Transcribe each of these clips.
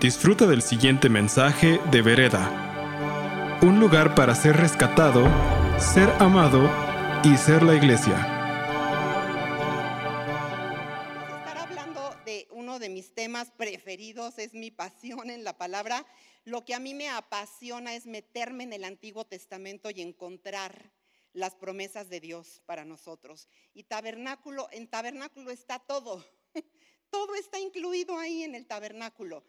Disfruta del siguiente mensaje de Vereda. Un lugar para ser rescatado, ser amado y ser la iglesia. Estar hablando de uno de mis temas preferidos, es mi pasión en la palabra. Lo que a mí me apasiona es meterme en el Antiguo Testamento y encontrar las promesas de Dios para nosotros. Y tabernáculo, en tabernáculo está todo. Todo está incluido ahí en el tabernáculo.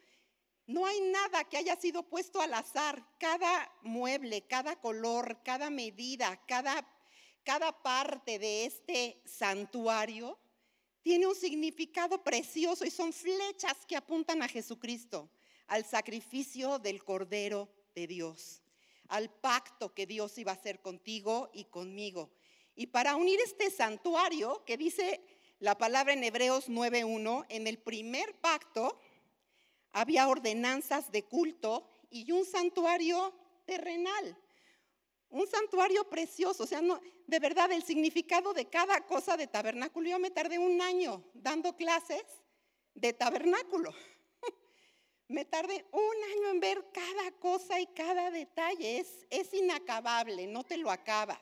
No hay nada que haya sido puesto al azar. Cada mueble, cada color, cada medida, cada, cada parte de este santuario tiene un significado precioso y son flechas que apuntan a Jesucristo, al sacrificio del Cordero de Dios, al pacto que Dios iba a hacer contigo y conmigo. Y para unir este santuario, que dice la palabra en Hebreos 9.1, en el primer pacto, había ordenanzas de culto y un santuario terrenal. Un santuario precioso, o sea, no, de verdad el significado de cada cosa de tabernáculo. Yo me tardé un año dando clases de tabernáculo. me tardé un año en ver cada cosa y cada detalle. Es, es inacabable, no te lo acabas.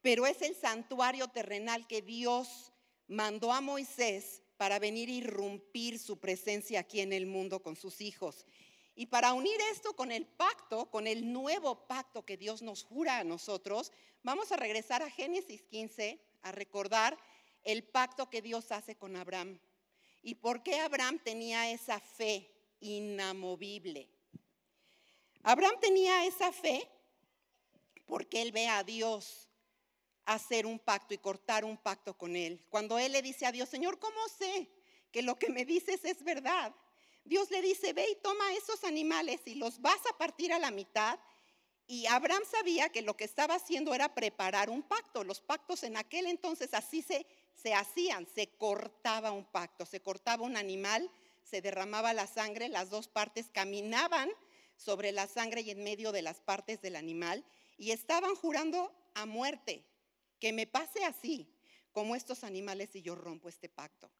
Pero es el santuario terrenal que Dios mandó a Moisés para venir a irrumpir su presencia aquí en el mundo con sus hijos. Y para unir esto con el pacto, con el nuevo pacto que Dios nos jura a nosotros, vamos a regresar a Génesis 15 a recordar el pacto que Dios hace con Abraham. ¿Y por qué Abraham tenía esa fe inamovible? Abraham tenía esa fe porque él ve a Dios hacer un pacto y cortar un pacto con él. Cuando él le dice a Dios, Señor, ¿cómo sé que lo que me dices es verdad? Dios le dice, ve y toma esos animales y los vas a partir a la mitad. Y Abraham sabía que lo que estaba haciendo era preparar un pacto. Los pactos en aquel entonces así se, se hacían, se cortaba un pacto, se cortaba un animal, se derramaba la sangre, las dos partes caminaban sobre la sangre y en medio de las partes del animal y estaban jurando a muerte, que me pase así, como estos animales, y yo rompo este pacto.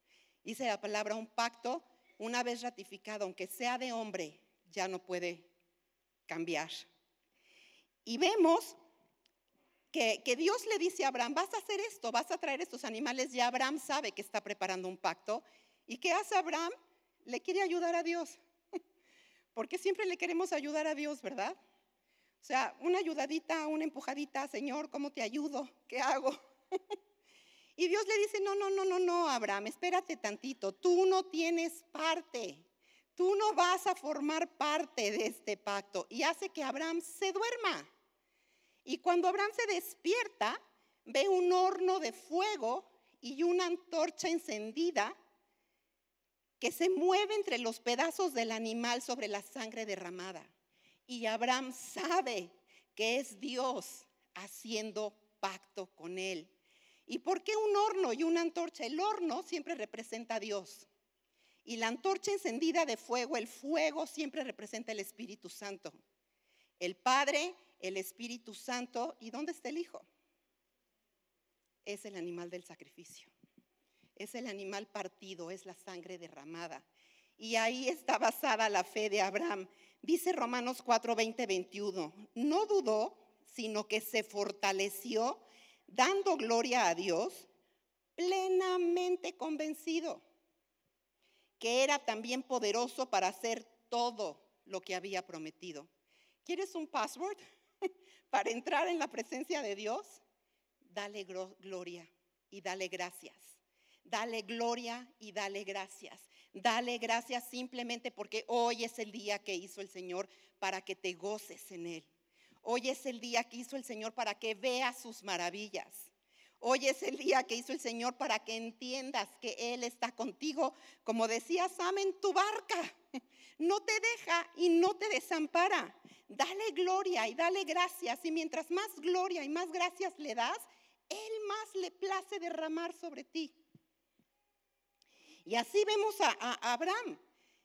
Dice la palabra, un pacto, una vez ratificado, aunque sea de hombre, ya no puede cambiar. Y vemos que, que, Dios le dice a Abraham, vas a hacer esto, vas a traer estos animales, y Abraham sabe que está preparando un pacto. ¿Y qué hace Abraham? Le quiere ayudar a Dios. Porque siempre le queremos ayudar a Dios, ¿verdad? O sea, una ayudadita, una empujadita, Señor, ¿cómo te ayudo? ¿Qué hago? y Dios le dice, no, no, no, no, no, Abraham, espérate tantito, tú no tienes parte, tú no vas a formar parte de este pacto. Y hace que Abraham se duerma. Y cuando Abraham se despierta, ve un horno de fuego y una antorcha encendida que se mueve entre los pedazos del animal sobre la sangre derramada. Y Abraham sabe que es Dios haciendo pacto con él. ¿Y por qué un horno y una antorcha? El horno siempre representa a Dios. Y la antorcha encendida de fuego, el fuego siempre representa el Espíritu Santo. El Padre, el Espíritu Santo. ¿Y dónde está el Hijo? Es el animal del sacrificio. Es el animal partido, es la sangre derramada. Y ahí está basada la fe de Abraham. Dice Romanos 4, 20, 21, no dudó, sino que se fortaleció dando gloria a Dios, plenamente convencido que era también poderoso para hacer todo lo que había prometido. ¿Quieres un password para entrar en la presencia de Dios? Dale gloria y dale gracias. Dale gloria y dale gracias. Dale gracias simplemente porque hoy es el día que hizo el Señor para que te goces en Él. Hoy es el día que hizo el Señor para que veas sus maravillas. Hoy es el día que hizo el Señor para que entiendas que Él está contigo. Como decía Sam en tu barca, no te deja y no te desampara. Dale gloria y dale gracias. Y mientras más gloria y más gracias le das, Él más le place derramar sobre ti. Y así vemos a, Abraham.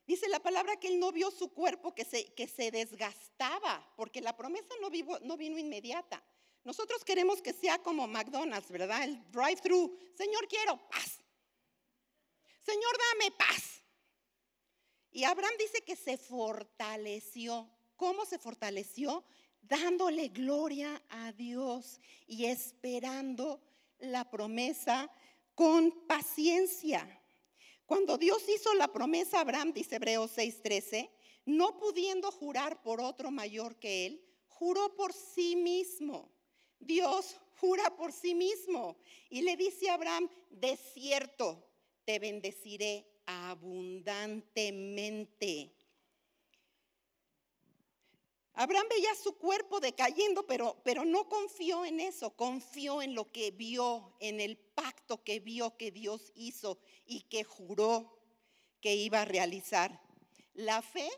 Dice la palabra que él no vio su cuerpo que se, que se desgastaba, porque la promesa no, no vino inmediata. Nosotros queremos que sea como McDonald's, ¿verdad? El drive-thru. Señor, quiero paz. Señor, dame paz. Y Abraham dice que se fortaleció. ¿Cómo se fortaleció? Dándole gloria a Dios y esperando la promesa con paciencia. Cuando Dios hizo la promesa a Abraham, dice Hebreos 6:13, no pudiendo jurar por otro mayor que él, juró por sí mismo. Dios jura por sí mismo y le dice a Abraham, de cierto, te bendeciré abundantemente. Abraham veía su cuerpo decayendo, pero, pero no confió en eso, confió en lo que vio, en el pacto que vio que Dios hizo y que juró que iba a realizar. La fe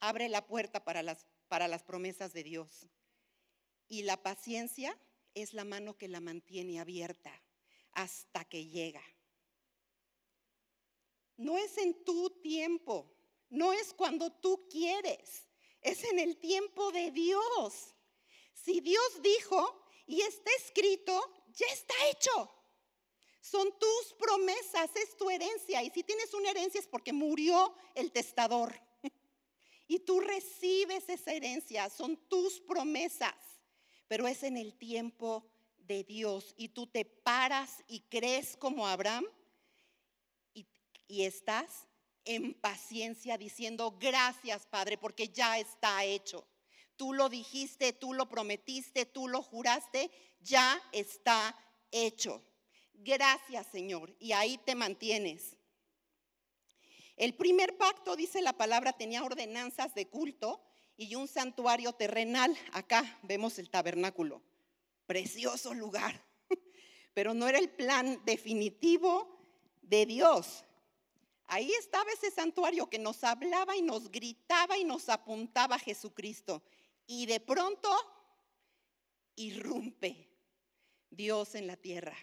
abre la puerta para las, para las promesas de Dios y la paciencia es la mano que la mantiene abierta hasta que llega. No es en tu tiempo, no es cuando tú quieres, es en el tiempo de Dios. Si Dios dijo y está escrito, ya está hecho. Son tus promesas, es tu herencia. Y si tienes una herencia es porque murió el testador. Y tú recibes esa herencia, son tus promesas. Pero es en el tiempo de Dios. Y tú te paras y crees como Abraham y estás en paciencia diciendo, gracias Padre, porque ya está hecho. Tú lo dijiste, tú lo prometiste, tú lo juraste, ya está hecho. Gracias Señor. Y ahí te mantienes. El primer pacto, dice la palabra, tenía ordenanzas de culto y un santuario terrenal. Acá vemos el tabernáculo. Precioso lugar. Pero no era el plan definitivo de Dios. Ahí estaba ese santuario que nos hablaba y nos gritaba y nos apuntaba a Jesucristo. Y de pronto irrumpe Dios en la tierra,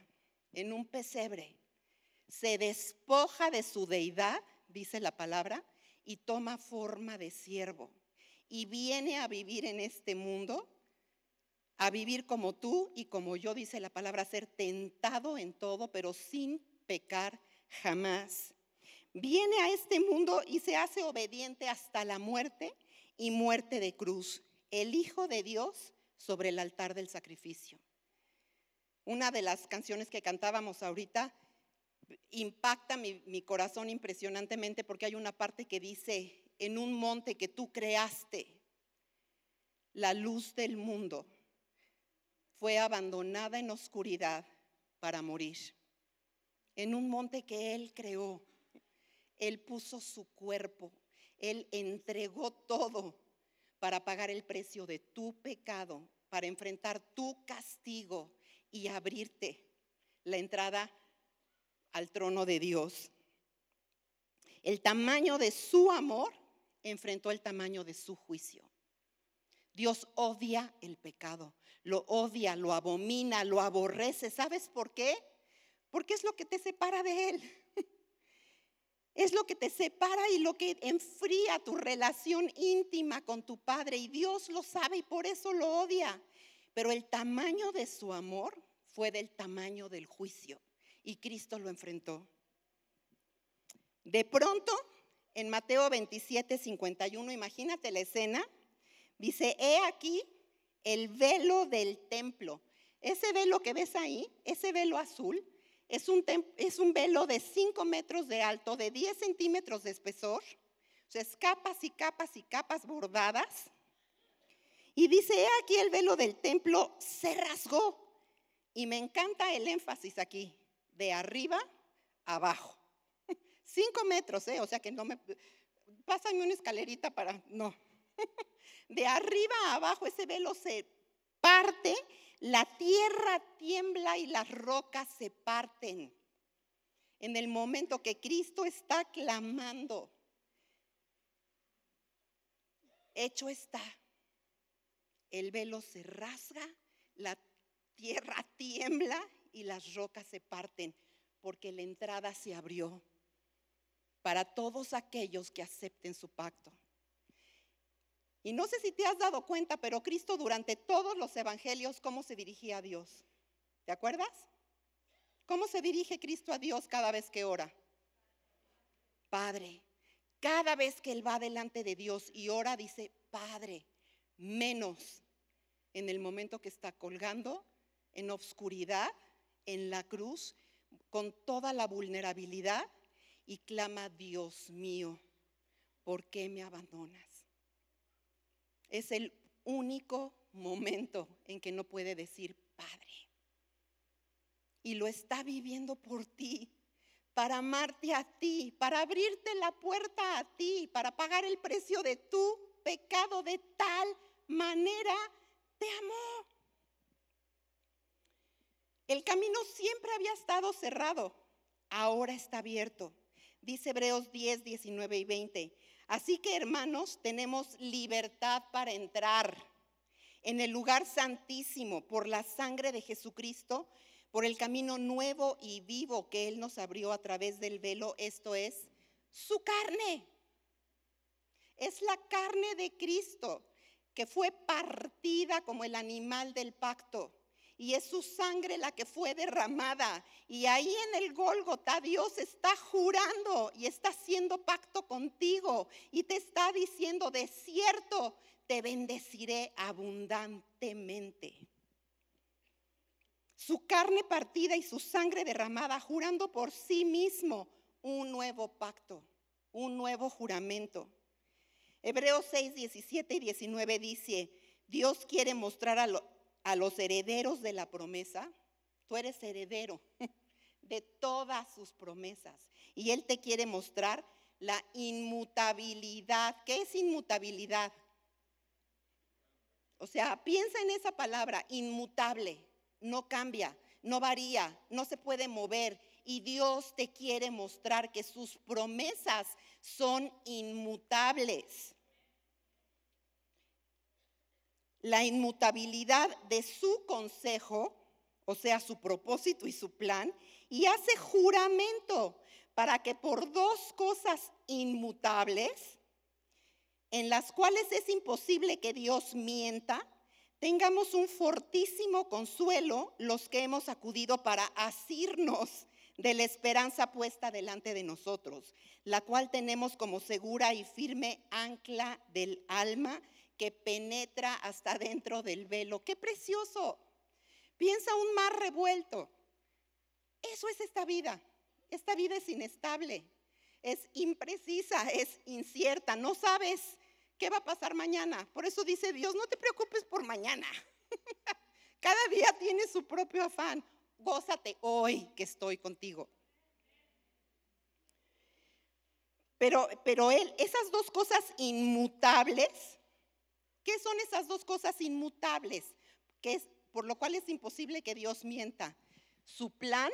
en un pesebre. Se despoja de su deidad, dice la palabra, y toma forma de siervo. Y viene a vivir en este mundo, a vivir como tú y como yo, dice la palabra, ser tentado en todo, pero sin pecar jamás viene a este mundo y se hace obediente hasta la muerte y muerte de cruz, el Hijo de Dios sobre el altar del sacrificio. Una de las canciones que cantábamos ahorita impacta mi, mi, corazón impresionantemente porque hay una parte que dice, en un monte que tú creaste, la luz del mundo fue abandonada en oscuridad para morir. En un monte que Él creó, él puso su cuerpo, Él entregó todo para pagar el precio de tu pecado, para enfrentar tu castigo y abrirte la entrada al trono de Dios. El tamaño de su amor enfrentó el tamaño de su juicio. Dios odia el pecado, lo odia, lo abomina, lo aborrece. ¿Sabes por qué? Porque es lo que te separa de Él. Es lo que te separa y lo que enfría tu relación íntima con tu Padre. Y Dios lo sabe y por eso lo odia. Pero el tamaño de su amor fue del tamaño del juicio. Y Cristo lo enfrentó. De pronto, en Mateo 27, 51, imagínate la escena. Dice, he aquí el velo del templo. Ese velo que ves ahí, ese velo azul, es un, velo de 5 metros de alto, de 10 centímetros de espesor. O sea, es capas y capas y capas bordadas. Y dice, aquí el velo del templo se rasgó. Y me encanta el énfasis aquí, de arriba abajo. 5 metros, ¿eh? O sea que no me... Pásame una escalerita para... No. De arriba abajo ese velo se parte la tierra tiembla y las rocas se parten. En el momento que Cristo está clamando, hecho está. El velo se rasga, la tierra tiembla y las rocas se parten, porque la entrada se abrió para todos aquellos que acepten su pacto. Y no sé si te has dado cuenta, pero Cristo durante todos los evangelios, ¿cómo se dirigía a Dios? ¿Te acuerdas? ¿Cómo se dirige Cristo a Dios cada vez que ora? Padre, Cada vez que él va delante de Dios y ora, dice, Padre, menos en el momento que está colgando en obscuridad, en la cruz, con toda la vulnerabilidad y clama, Dios mío, ¿por qué me abandonas? Es el único momento en que no puede decir Padre. Y lo está viviendo por ti, para amarte a ti, para abrirte la puerta a ti, para pagar el precio de tu pecado de tal manera te amó. El camino siempre había estado cerrado, ahora está abierto. Dice Hebreos 10, 19 y 20. Así que hermanos, tenemos libertad para entrar en el lugar santísimo por la sangre de Jesucristo, por el camino nuevo y vivo que Él nos abrió a través del velo, esto es su carne. Es la carne de Cristo que fue partida como el animal del pacto y es su sangre la que fue derramada. Y ahí en el Gólgota Dios está jurando y está haciendo pacto contigo y te está diciendo, de cierto, te bendeciré abundantemente. Su carne partida y su sangre derramada, jurando por sí mismo un nuevo pacto, un nuevo juramento. Hebreos 6, 17 y 19 dice, Dios quiere mostrar a, a los herederos de la promesa, tú eres heredero de todas sus promesas. Y Él te quiere mostrar la inmutabilidad. ¿Qué es inmutabilidad? O sea, piensa en esa palabra, inmutable, no cambia, no varía, no se puede mover. Y Dios te quiere mostrar que sus promesas son inmutables. La inmutabilidad de su consejo, o sea, su propósito y su plan, y hace juramento para que por dos cosas inmutables, en las cuales es imposible que Dios mienta, tengamos un fortísimo consuelo los que hemos acudido para asirnos de la esperanza puesta delante de nosotros, la cual tenemos como segura y firme ancla del alma que penetra hasta dentro del velo. ¡Qué precioso! Piensa un mar revuelto. Eso es esta vida. Esta vida es inestable, es imprecisa, es incierta. No sabes qué va a pasar mañana. Por eso dice Dios, no te preocupes por mañana. Cada día tiene su propio afán. Gózate hoy que estoy contigo. Pero, pero él, esas dos cosas inmutables, ¿Qué son esas dos cosas inmutables? Que es, por lo cual es imposible que Dios mienta. Su plan,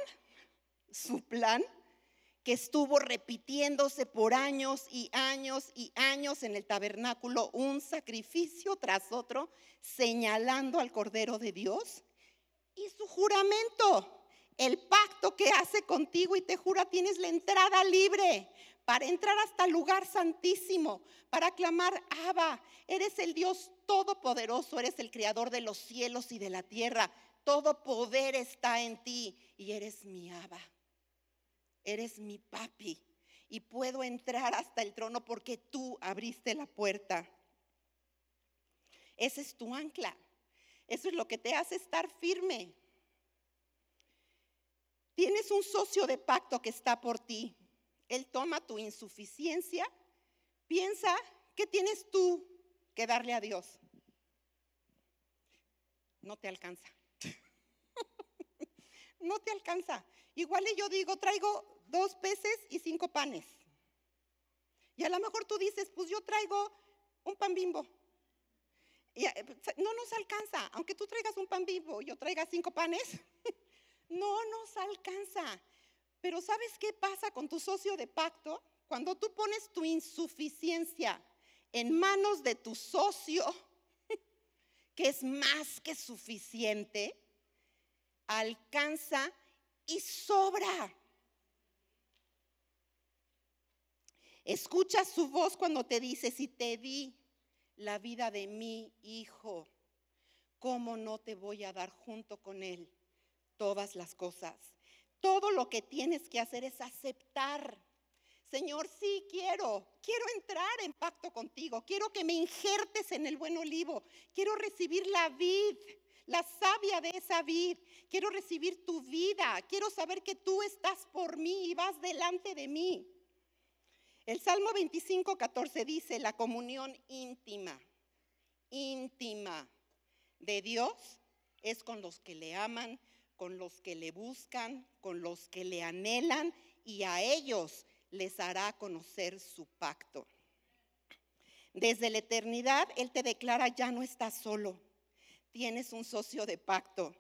su plan, que estuvo repitiéndose por años y años y años en el tabernáculo, un sacrificio tras otro, señalando al Cordero de Dios. Y su juramento, el pacto que hace contigo y te jura, tienes la entrada libre para entrar hasta el lugar santísimo, para clamar, Abba, eres el Dios todopoderoso, eres el creador de los cielos y de la tierra, todo poder está en ti y eres mi Abba, eres mi papi y puedo entrar hasta el trono porque tú abriste la puerta. Ese es tu ancla, eso es lo que te hace estar firme. Tienes un socio de pacto que está por ti. Él toma tu insuficiencia, piensa, ¿qué tienes tú que darle a Dios? No te alcanza. no te alcanza. Igual yo digo, traigo dos peces y cinco panes. Y a lo mejor tú dices, pues yo traigo un pan bimbo. Eh, no nos alcanza, aunque tú traigas un pan bimbo yo traiga cinco panes, no nos alcanza. Pero ¿sabes qué pasa con tu socio de pacto? Cuando tú pones tu insuficiencia en manos de tu socio, que es más que suficiente, alcanza y sobra. Escucha su voz cuando te dice, si te di la vida de mi hijo, ¿cómo no te voy a dar junto con él todas las cosas? Todo lo que tienes que hacer es aceptar. Señor, sí quiero, quiero entrar en pacto contigo, quiero que me injertes en el buen olivo, quiero recibir la vid, la savia de esa vid, quiero recibir tu vida, quiero saber que tú estás por mí y vas delante de mí. El Salmo 25, 14 dice, la comunión íntima, íntima de Dios es con los que le aman, con los que le buscan, con los que le anhelan y a ellos les hará conocer su pacto. Desde la eternidad Él te declara, ya no estás solo, tienes un socio de pacto.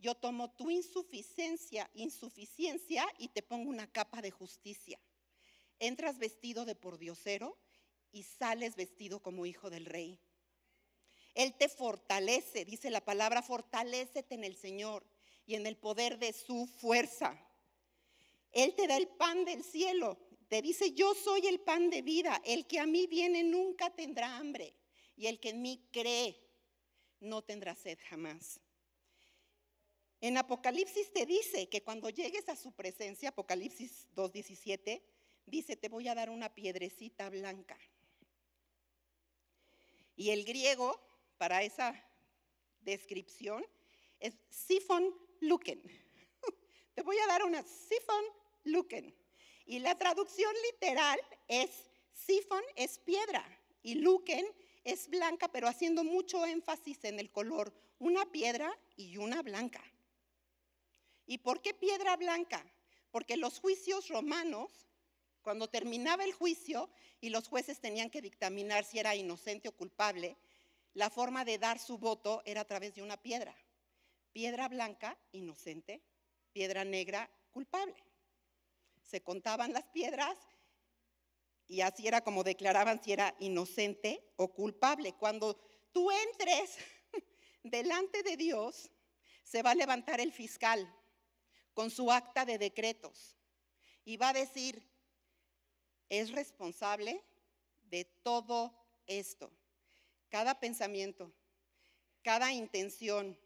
Yo tomo tu insuficiencia, insuficiencia y te pongo una capa de justicia. Entras vestido de pordiosero y sales vestido como hijo del rey. Él te fortalece, dice la palabra, fortalecete en el Señor y en el poder de su fuerza. Él te da el pan del cielo. Te dice, yo soy el pan de vida. El que a mí viene nunca tendrá hambre. Y el que en mí cree no tendrá sed jamás. En Apocalipsis te dice que cuando llegues a su presencia, Apocalipsis 2.17, dice, te voy a dar una piedrecita blanca. Y el griego para esa descripción es sifon luken. Te voy a dar una sifon luken. Y la traducción literal es sifón es piedra y luken es blanca, pero haciendo mucho énfasis en el color, una piedra y una blanca. ¿Y por qué piedra blanca? Porque los juicios romanos, cuando terminaba el juicio y los jueces tenían que dictaminar si era inocente o culpable, la forma de dar su voto era a través de una piedra. Piedra blanca, inocente, piedra negra, culpable se contaban las piedras y así era como declaraban si era inocente o culpable. Cuando tú entres delante de Dios, se va a levantar el fiscal con su acta de decretos y va a decir, es responsable de todo esto. Cada pensamiento, cada intención,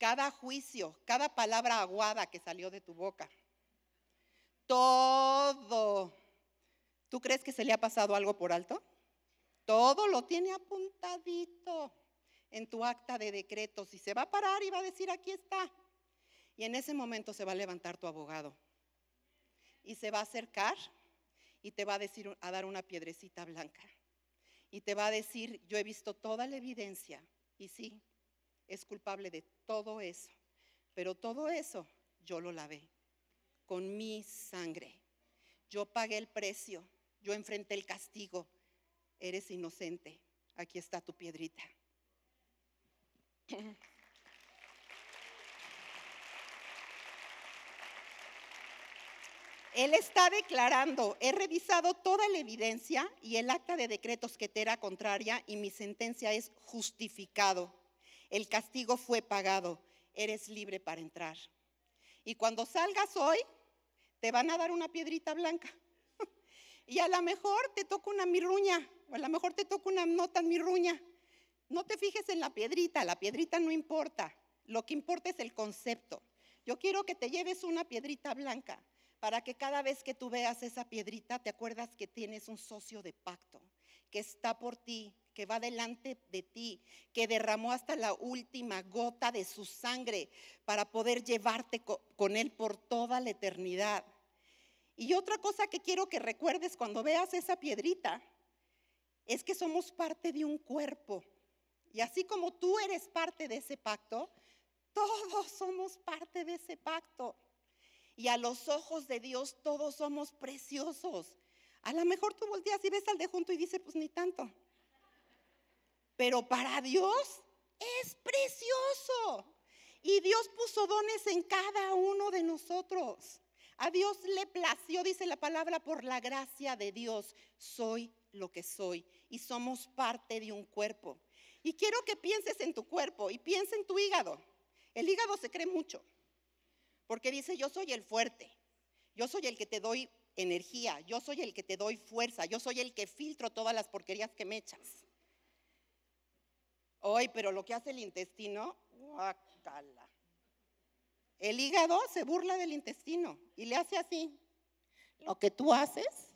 cada juicio, cada palabra aguada que salió de tu boca todo. ¿Tú crees que se le ha pasado algo por alto? Todo lo tiene apuntadito en tu acta de decretos y se va a parar y va a decir, aquí está. Y en ese momento se va a levantar tu abogado y se va a acercar y te va a decir, a dar una piedrecita blanca. Y te va a decir, yo he visto toda la evidencia y sí, es culpable de todo eso, pero todo eso yo lo lavé con mi sangre. Yo pagué el precio, yo enfrenté el castigo. Eres inocente. Aquí está tu piedrita. Él está declarando, he revisado toda la evidencia y el acta de decretos que te era contraria y mi sentencia es justificado. El castigo fue pagado. Eres libre para entrar. Y cuando salgas hoy, te van a dar una piedrita blanca. y a lo mejor te toca una mirruña, o a lo mejor te toca una nota mirruña. No te fijes en la piedrita, la piedrita no importa. Lo que importa es el concepto. Yo quiero que te lleves una piedrita blanca para que cada vez que tú veas esa piedrita te acuerdas que tienes un socio de pacto, que está por ti, que va delante de ti, que derramó hasta la última gota de su sangre para poder llevarte con él por toda la eternidad. Y otra cosa que quiero que recuerdes cuando veas esa piedrita es que somos parte de un cuerpo. Y así como tú eres parte de ese pacto, todos somos parte de ese pacto. Y a los ojos de Dios todos somos preciosos. A lo mejor tú volteas y ves al de junto y dices, pues ni tanto pero para Dios es precioso. Y Dios puso dones en cada uno de nosotros. A Dios le plació, dice la palabra, por la gracia de Dios, soy lo que soy y somos parte de un cuerpo. Y quiero que pienses en tu cuerpo y piensa en tu hígado. El hígado se cree mucho, porque dice, yo soy el fuerte, yo soy el que te doy energía, yo soy el que te doy fuerza, yo soy el que filtro todas las porquerías que me echas. Hoy, pero lo que hace el intestino, guacala. El hígado se burla del intestino y le hace así. Lo que tú haces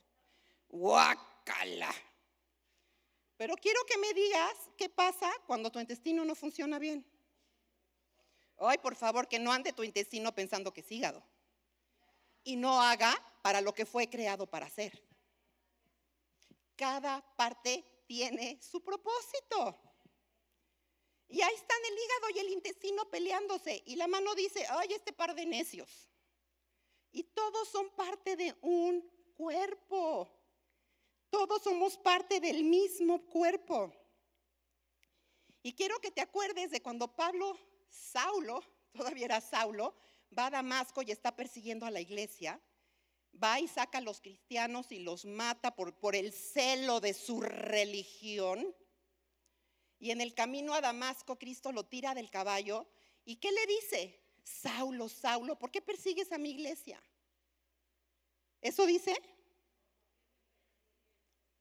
Guácala. Pero quiero que me digas qué pasa cuando tu intestino no funciona bien. Ay, por favor, que no ande tu intestino pensando que es hígado. Y no haga para lo que fue creado para hacer. Cada parte tiene su propósito. Y ahí están el hígado y el intestino peleándose. Y la mano dice, ay, este par de necios. Y todos son parte de un cuerpo. Todos somos parte del mismo cuerpo. Y quiero que te acuerdes de cuando Pablo, Saulo, todavía era Saulo, va a Damasco y está persiguiendo a la iglesia. Va y saca a los cristianos y los mata por, por el celo de su religión. Y en el camino a Damasco, Cristo lo tira del caballo. ¿Y qué le dice? Saulo, Saulo, ¿por qué persigues a mi iglesia? ¿Eso dice?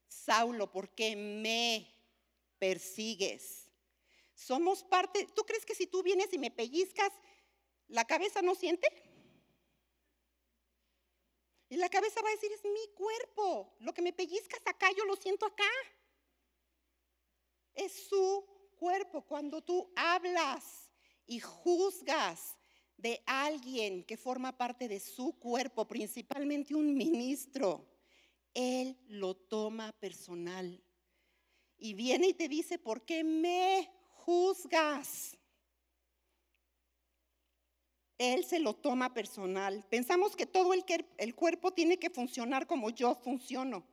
Saulo, ¿por qué me persigues? Somos parte, ¿tú crees que si tú vienes y me pellizcas, la cabeza no siente? Y la cabeza va a decir, es mi cuerpo, lo que me pellizcas acá, yo lo siento acá. Es su cuerpo. Cuando tú hablas y juzgas de alguien que forma parte de su cuerpo, principalmente un ministro, él lo toma personal. Y viene y te dice, ¿por qué me juzgas? Él se lo toma personal. Pensamos que todo el, cuerpo tiene que funcionar como yo funciono,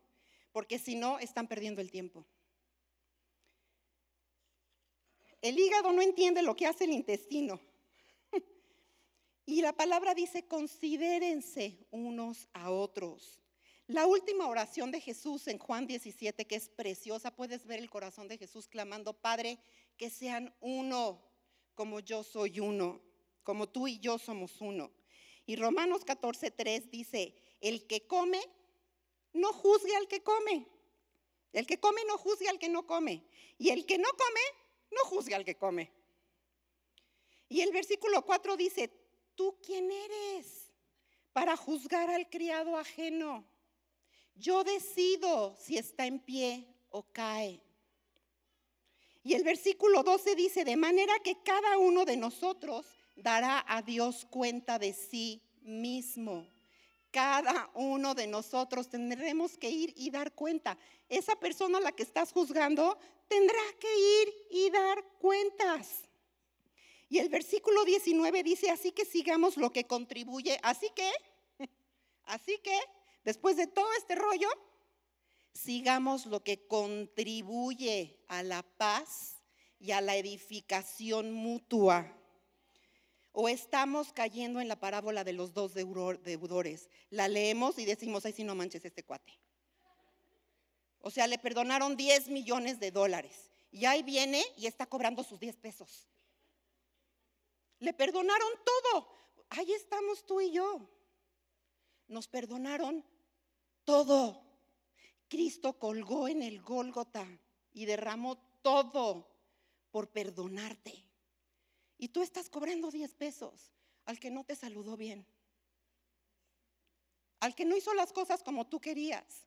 porque si no, están perdiendo el tiempo. El hígado no entiende lo que hace el intestino. Y la palabra dice, considérense unos a otros. La última oración de Jesús en Juan 17, que es preciosa, puedes ver el corazón de Jesús clamando, Padre, que sean uno como yo soy uno, como tú y yo somos uno. Y Romanos 14, 3 dice, el que come, no juzgue al que come. El que come no juzgue al que no come. Y el que no come, no juzgue al que come. Y el versículo 4 dice, ¿tú quién eres para juzgar al criado ajeno? Yo decido si está en pie o cae. Y el versículo 12 dice, de manera que cada uno de nosotros dará a Dios cuenta de sí mismo. Cada uno de nosotros tendremos que ir y dar cuenta. Esa persona a la que estás juzgando tendrá que ir y dar cuentas. Y el versículo 19 dice, así que sigamos lo que contribuye. Así que, así que Después de todo este rollo, sigamos lo que contribuye a la paz y a la edificación mutua. O estamos cayendo en la parábola de los dos deudores. La leemos y decimos, ay, si no manches este cuate. O sea, le perdonaron 10 millones de dólares. Y ahí viene y está cobrando sus 10 pesos. Le perdonaron todo. Ahí estamos tú y yo nos perdonaron todo. Cristo colgó en el Gólgota y derramó todo por perdonarte. Y tú estás cobrando 10 pesos al que no te saludó bien, al que no hizo las cosas como tú querías.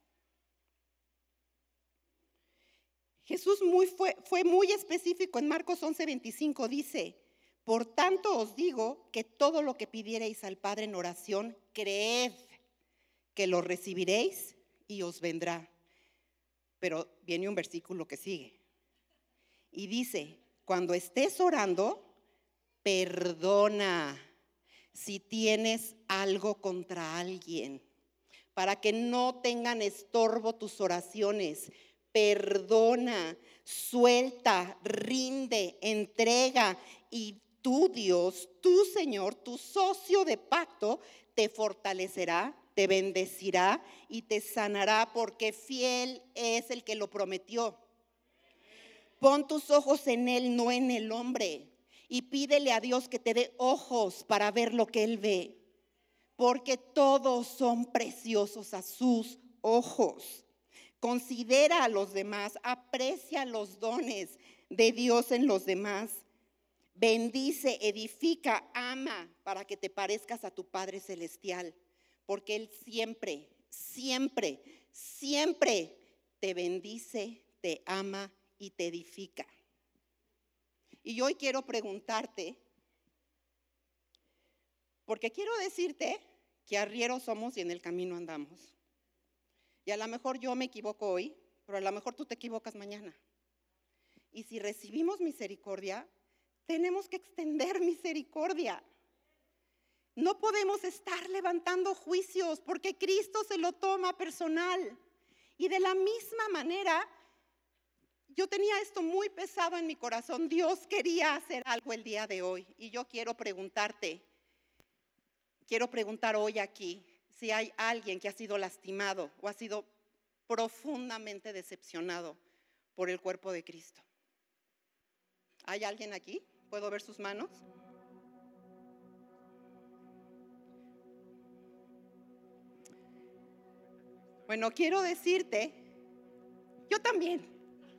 Jesús fue, fue muy específico en Marcos 11:25, dice, por tanto os digo que todo lo que pidiereis al Padre en oración, creed que lo recibiréis y os vendrá. Pero viene un versículo que sigue. Y dice, cuando estés orando, perdona si tienes algo contra alguien, para que no tengan estorbo tus oraciones. Perdona, suelta, rinde, entrega y tú Dios, tu Señor, tu socio de pacto, te fortalecerá te bendecirá y te sanará porque fiel es el que lo prometió. Pon tus ojos en Él, no en el hombre. Y pídele a Dios que te dé ojos para ver lo que Él ve. Porque todos son preciosos a sus ojos. Considera a los demás, aprecia los dones de Dios en los demás. Bendice, edifica, ama para que te parezcas a tu Padre Celestial porque Él siempre, siempre siempre te bendice, te ama y te edifica. Y hoy quiero preguntarte, porque quiero decirte que arrieros somos y en el camino andamos. Y a lo mejor yo me equivoco hoy, pero a lo mejor tú te equivocas mañana. Y si recibimos misericordia, tenemos que extender misericordia. No podemos estar levantando juicios porque Cristo se lo toma personal. Y de la misma manera, yo tenía esto muy pesado en mi corazón. Dios quería hacer algo el día de hoy. Y yo quiero preguntarte, quiero preguntar hoy aquí si hay alguien que ha sido lastimado o ha sido profundamente decepcionado por el cuerpo de Cristo. ¿Hay alguien aquí? ¿Puedo ver sus manos? Bueno, quiero decirte, yo también.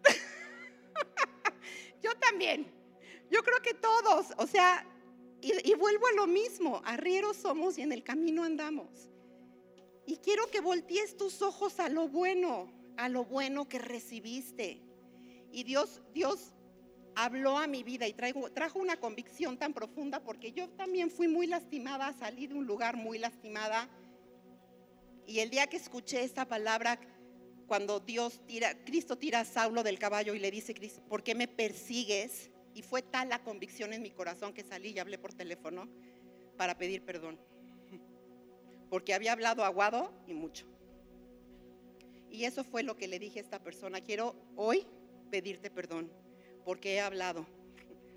yo también. Yo creo que todos, o sea, y, vuelvo a lo mismo, arrieros somos y en el camino andamos. Y quiero que voltees tus ojos a lo bueno, a lo bueno que recibiste. Y Dios, Dios habló a mi vida y trajo una convicción tan profunda porque yo también fui muy lastimada, salí de un lugar muy lastimada. Y el día que escuché esta palabra, cuando Dios tira, Cristo tira a Saulo del caballo y le dice, ¿por qué me persigues? Y fue tal la convicción en mi corazón que salí y hablé por teléfono para pedir perdón. Porque había hablado aguado y mucho. Y eso fue lo que le dije a esta persona. Quiero hoy pedirte perdón porque he hablado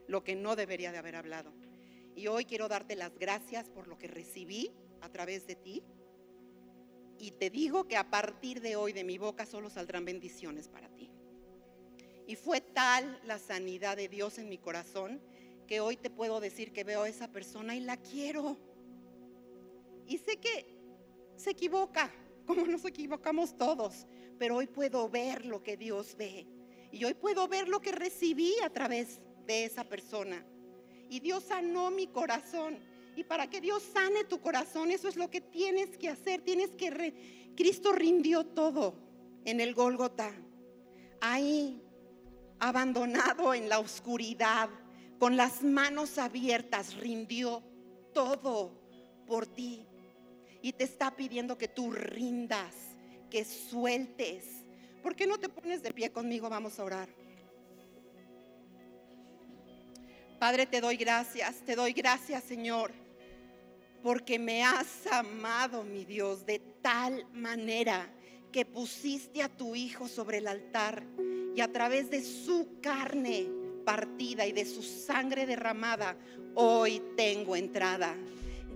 lo que no debería de haber hablado. Y hoy quiero darte las gracias por lo que recibí a través de ti. Y te digo que a partir de hoy de mi boca solo saldrán bendiciones para ti. Y fue tal la sanidad de Dios en mi corazón que hoy te puedo decir que veo a esa persona y la quiero. Y sé que se equivoca, como nos equivocamos todos, pero hoy puedo ver lo que Dios ve y hoy puedo ver lo que recibí a través de esa persona. Y Dios sanó mi corazón. Y para que Dios sane tu corazón, eso es lo que tienes que hacer. Tienes que... Cristo rindió todo en el Gólgota. Ahí, abandonado en la oscuridad, con las manos abiertas, rindió todo por ti. Y te está pidiendo que tú rindas, que sueltes, ¿Por qué no te pones de pie conmigo? Vamos a orar. Padre, te doy gracias, te doy gracias, Señor, porque me has amado, mi Dios, de tal manera que pusiste a tu Hijo sobre el altar y a través de su carne partida y de su sangre derramada, hoy tengo entrada.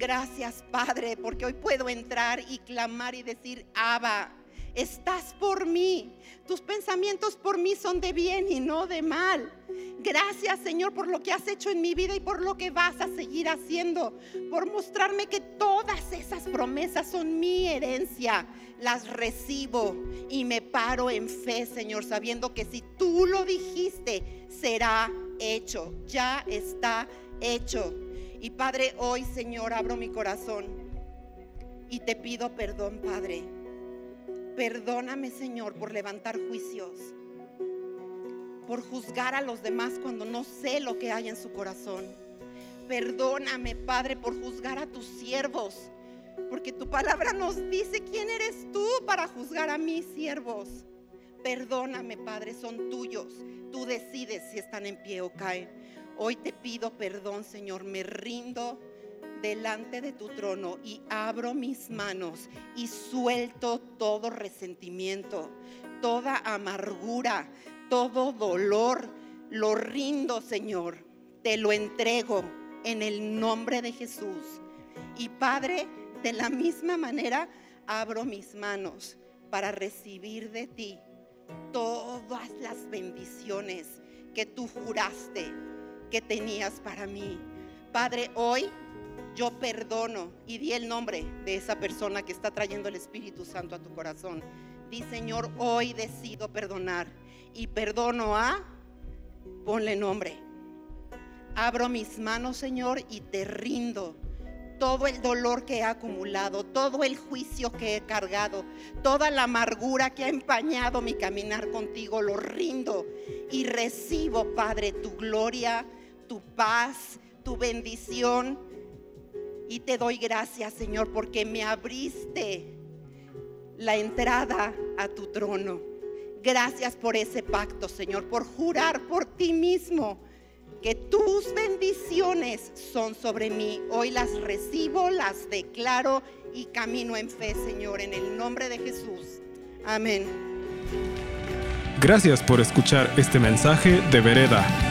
Gracias, Padre, porque hoy puedo entrar y clamar y decir, Abba, estás por mí. Tus pensamientos por mí son de bien y no de mal. Gracias Señor por lo que has hecho en mi vida y por lo que vas a seguir haciendo. Por mostrarme que todas esas promesas son mi herencia. Las recibo y me paro en fe Señor, sabiendo que si tú lo dijiste, será hecho. Ya está hecho. Y Padre, hoy Señor, abro mi corazón y te pido perdón, Padre Perdóname, Señor, por levantar juicios, por juzgar a los demás cuando no sé lo que hay en su corazón. Perdóname, Padre, por juzgar a tus siervos, porque tu palabra nos dice quién eres tú para juzgar a mis siervos. Perdóname, Padre, son tuyos. Tú decides si están en pie o caen. Hoy te pido perdón, Señor, me rindo delante de tu trono y abro mis manos y suelto todo resentimiento, toda amargura, todo dolor. Lo rindo, Señor. Te lo entrego en el nombre de Jesús. Y Padre, de la misma manera, abro mis manos para recibir de ti todas las bendiciones que tú juraste que tenías para mí. Padre, hoy yo perdono y di el nombre de esa persona que está trayendo el Espíritu Santo a tu corazón. Di, Señor, hoy decido perdonar y perdono a, ponle nombre. Abro mis manos, Señor, y te rindo todo el dolor que he acumulado, todo el juicio que he cargado, toda la amargura que ha empañado mi caminar contigo, lo rindo y recibo, Padre, tu gloria, tu paz, tu bendición. Y te doy gracias, Señor, porque me abriste la entrada a tu trono. Gracias por ese pacto, Señor, por jurar por ti mismo que tus bendiciones son sobre mí. Hoy las recibo, las declaro y camino en fe, Señor, en el nombre de Jesús. Amén. Gracias por escuchar este mensaje de Vereda.